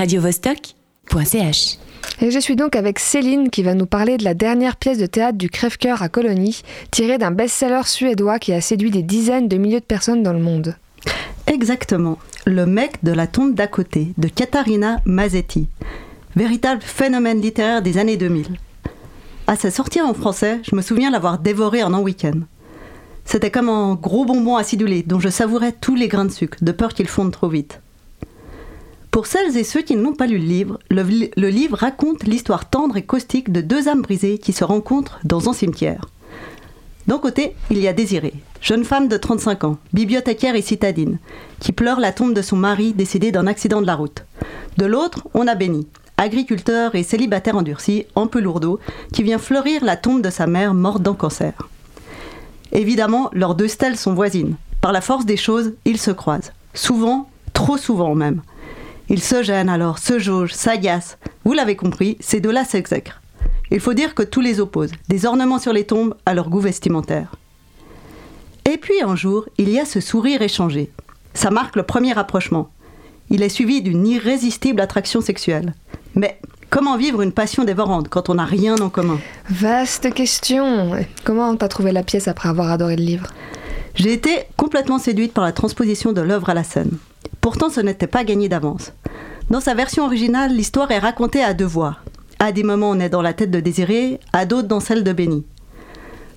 radiovostok.ch. Et je suis donc avec Céline qui va nous parler de la dernière pièce de théâtre du Crève-Cœur à Colonie, tirée d'un best-seller suédois qui a séduit des dizaines de milliers de personnes dans le monde. Exactement, Le mec de la tombe d'à côté, de Katarina Mazetti. Véritable phénomène littéraire des années 2000. À sa sortie en français, je me souviens l'avoir dévoré en un week-end. C'était comme un gros bonbon acidulé dont je savourais tous les grains de sucre, de peur qu'il fonde trop vite. Pour celles et ceux qui n'ont pas lu le livre, le, livre raconte l'histoire tendre et caustique de deux âmes brisées qui se rencontrent dans un cimetière. D'un côté, il y a Désirée, jeune femme de 35 ans, bibliothécaire et citadine, qui pleure la tombe de son mari décédé d'un accident de la route. De l'autre, on a Béni, agriculteur et célibataire endurci, un peu lourdeau, qui vient fleurir la tombe de sa mère morte d'un cancer. Évidemment, leurs deux stèles sont voisines. Par la force des choses, ils se croisent. Souvent, trop souvent même. Ils se gênent alors, se jaugent, s'agacent. Vous l'avez compris, ces deux-là s'exècrent. Il faut dire que tous les opposent, des ornements sur les tombes à leur goût vestimentaire. Et puis un jour, il y a ce sourire échangé. Ça marque le premier rapprochement. Il est suivi d'une irrésistible attraction sexuelle. Mais comment vivre une passion dévorante quand on n'a rien en commun? Vaste question. Comment t'as trouvé la pièce après avoir adoré le livre? J'ai été complètement séduite par la transposition de l'œuvre à la scène. Pourtant, ce n'était pas gagné d'avance. Dans sa version originale, l'histoire est racontée à deux voix. À des moments, on est dans la tête de Désiré, à d'autres dans celle de Béni.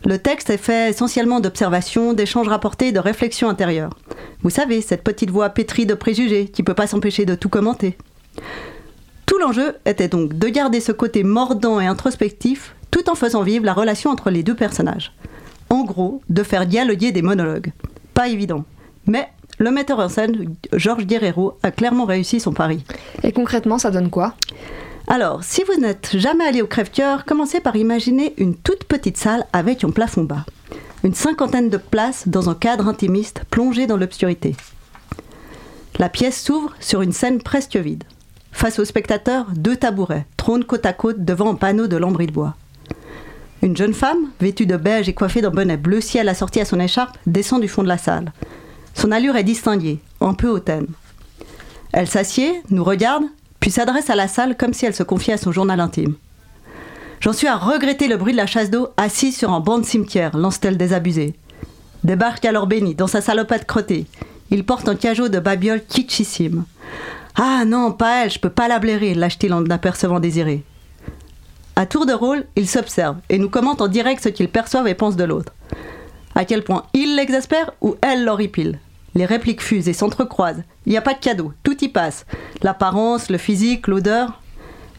Le texte est fait essentiellement d'observations, d'échanges rapportés, de réflexions intérieures. Vous savez, cette petite voix pétrie de préjugés qui peut pas s'empêcher de tout commenter. Tout l'enjeu était donc de garder ce côté mordant et introspectif tout en faisant vivre la relation entre les deux personnages. En gros, de faire dialoguer des monologues. Pas évident. Mais le metteur en scène, Georges Guerrero, a clairement réussi son pari. Et concrètement, ça donne quoi? Alors, si vous n'êtes jamais allé au crève-cœur, commencez par imaginer une toute petite salle avec un plafond bas. Une cinquantaine de places dans un cadre intimiste plongé dans l'obscurité. La pièce s'ouvre sur une scène presque vide. Face aux spectateurs, deux tabourets trônent côte à côte devant un panneau de lambris de bois. Une jeune femme, vêtue de beige et coiffée d'un bonnet bleu ciel assorti à son écharpe, descend du fond de la salle. Son allure est distinguée, un peu hautaine. Elle s'assied, nous regarde, puis s'adresse à la salle comme si elle se confiait à son journal intime. J'en suis à regretter le bruit de la chasse d'eau assise sur un banc de cimetière, lance-t-elle désabusée. Débarque alors Béni, dans sa salopette crottée. Il porte un cajot de babiole kitschissime. Ah non, pas elle, je peux pas la blairer, lâche-t-il en apercevant Désiré. À tour de rôle, ils s'observent et nous commentent en direct ce qu'ils perçoivent et pensent de l'autre. À quel point il l'exaspère ou elle l'horripile. Les répliques fusent et s'entrecroisent. Il n'y a pas de cadeau, tout y passe. L'apparence, le physique, l'odeur.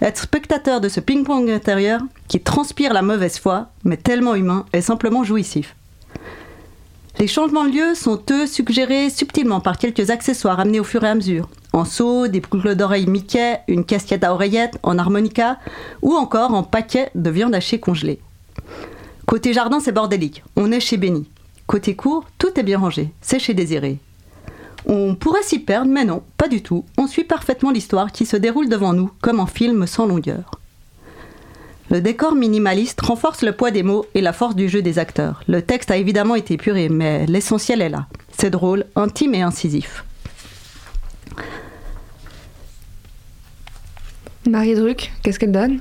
Être spectateur de ce ping-pong intérieur, qui transpire la mauvaise foi, mais tellement humain, est simplement jouissif. Les changements de lieu sont eux suggérés subtilement par quelques accessoires amenés au fur et à mesure. En seau, des boucles d'oreilles Mickey, une casquette à oreillettes, en harmonica, ou encore en paquet de viande hachée congelée. Côté jardin, c'est bordélique. On est chez Béni. Côté cours, tout est bien rangé. C'est chez Désiré. On pourrait s'y perdre, mais non, pas du tout. On suit parfaitement l'histoire qui se déroule devant nous, comme en film sans longueur. Le décor minimaliste renforce le poids des mots et la force du jeu des acteurs. Le texte a évidemment été puré, mais l'essentiel est là. C'est drôle, intime et incisif. Marie Druck, qu'est-ce qu'elle donne?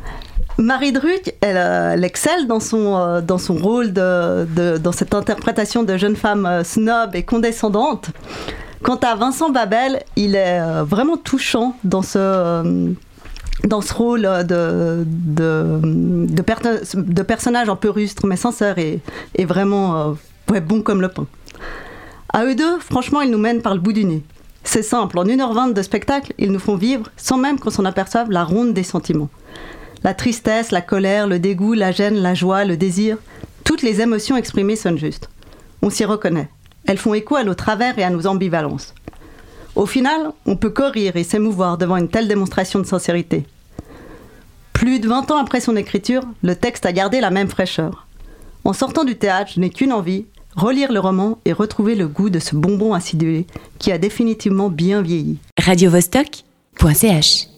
Marie Druck, elle, euh, elle excelle dans son, euh, dans son rôle, de, dans cette interprétation de jeune femme euh, snob et condescendante. Quant à Vincent Babel, il est vraiment touchant dans ce, dans ce rôle de, de, de, perso- de personnage un peu rustre mais sincère et, vraiment bon comme le pain. À eux deux, franchement, ils nous mènent par le bout du nez. C'est simple, en 1h20 de spectacle, ils nous font vivre, sans même qu'on s'en aperçoive, la ronde des sentiments. La tristesse, la colère, le dégoût, la gêne, la joie, le désir, toutes les émotions exprimées sonnent justes. On s'y reconnaît. Elles font écho à nos travers et à nos ambivalences. Au final, on peut courir et s'émouvoir devant une telle démonstration de sincérité. Plus de 20 ans après son écriture, le texte a gardé la même fraîcheur. En sortant du théâtre, je n'ai qu'une envie, relire le roman et retrouver le goût de ce bonbon acidulé qui a définitivement bien vieilli. radiovostok.ch